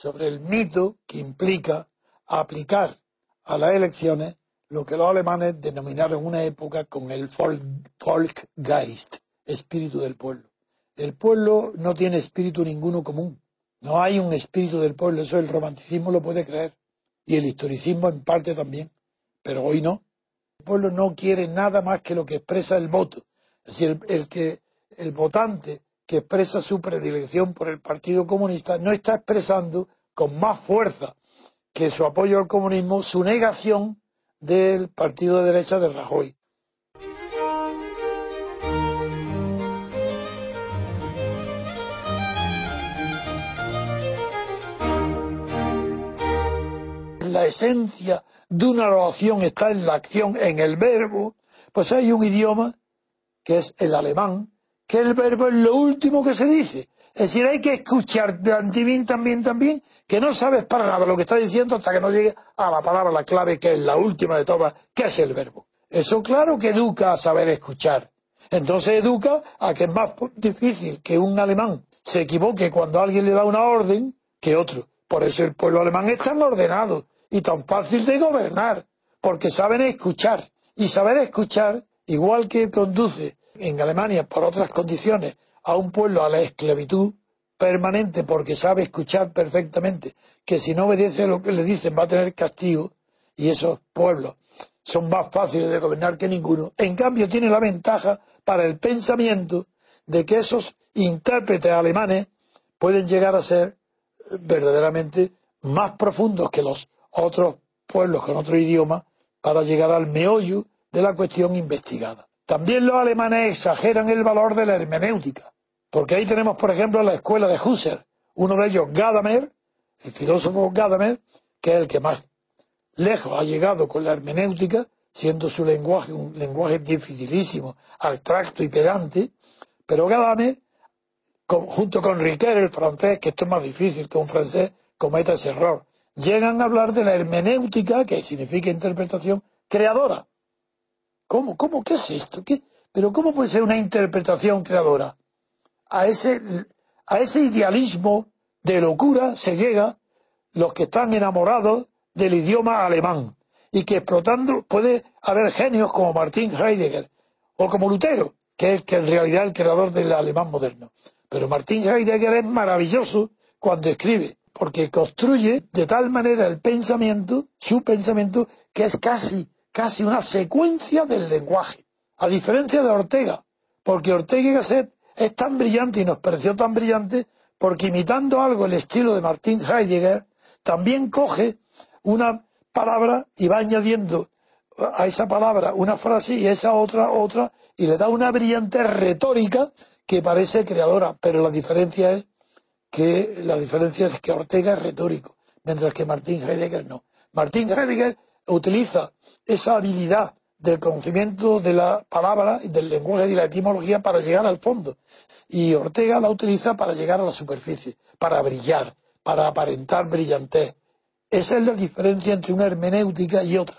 Sobre el mito que implica aplicar a las elecciones lo que los alemanes denominaron una época con el Volkgeist, espíritu del pueblo. El pueblo no tiene espíritu ninguno común. No hay un espíritu del pueblo, eso el romanticismo lo puede creer y el historicismo en parte también, pero hoy no. El pueblo no quiere nada más que lo que expresa el voto. Es decir, el, que el votante que expresa su predilección por el Partido Comunista no está expresando con más fuerza que su apoyo al comunismo su negación del partido de derecha de Rajoy. La esencia de una oración está en la acción, en el verbo, pues hay un idioma que es el alemán, que el verbo es lo último que se dice. Es decir, hay que escuchar también, también, también, que no sabes para nada lo que está diciendo hasta que no llegue a la palabra, la clave, que es la última de todas, que es el verbo. Eso claro que educa a saber escuchar. Entonces educa a que es más difícil que un alemán se equivoque cuando alguien le da una orden que otro. Por eso el pueblo alemán es tan ordenado y tan fácil de gobernar, porque saben escuchar. Y saber escuchar, igual que conduce en Alemania por otras condiciones a un pueblo a la esclavitud permanente porque sabe escuchar perfectamente que si no obedece lo que le dicen va a tener castigo y esos pueblos son más fáciles de gobernar que ninguno. En cambio tiene la ventaja para el pensamiento de que esos intérpretes alemanes pueden llegar a ser verdaderamente más profundos que los otros pueblos con otro idioma para llegar al meollo de la cuestión investigada. También los alemanes exageran el valor de la hermenéutica, porque ahí tenemos, por ejemplo, la escuela de Husserl, uno de ellos, Gadamer, el filósofo Gadamer, que es el que más lejos ha llegado con la hermenéutica, siendo su lenguaje un lenguaje dificilísimo, abstracto y pedante, pero Gadamer, junto con Riquet, el francés, que esto es más difícil que un francés cometa ese error, llegan a hablar de la hermenéutica, que significa interpretación creadora. ¿Cómo? ¿Cómo? ¿Qué es esto? ¿Qué? Pero ¿cómo puede ser una interpretación creadora? A ese, a ese idealismo de locura se llega los que están enamorados del idioma alemán y que explotando puede haber genios como Martin Heidegger o como Lutero, que es que en realidad el creador del alemán moderno. Pero Martin Heidegger es maravilloso cuando escribe, porque construye de tal manera el pensamiento, su pensamiento, que es casi casi una secuencia del lenguaje, a diferencia de Ortega, porque Ortega y Gasset es tan brillante y nos pareció tan brillante porque imitando algo el estilo de Martin Heidegger, también coge una palabra y va añadiendo a esa palabra una frase y a esa otra otra y le da una brillante retórica que parece creadora, pero la diferencia es que la diferencia es que Ortega es retórico, mientras que Martin Heidegger no. Martin Heidegger utiliza esa habilidad del conocimiento de la palabra y del lenguaje y la etimología para llegar al fondo. Y Ortega la utiliza para llegar a la superficie, para brillar, para aparentar brillantez. Esa es la diferencia entre una hermenéutica y otra.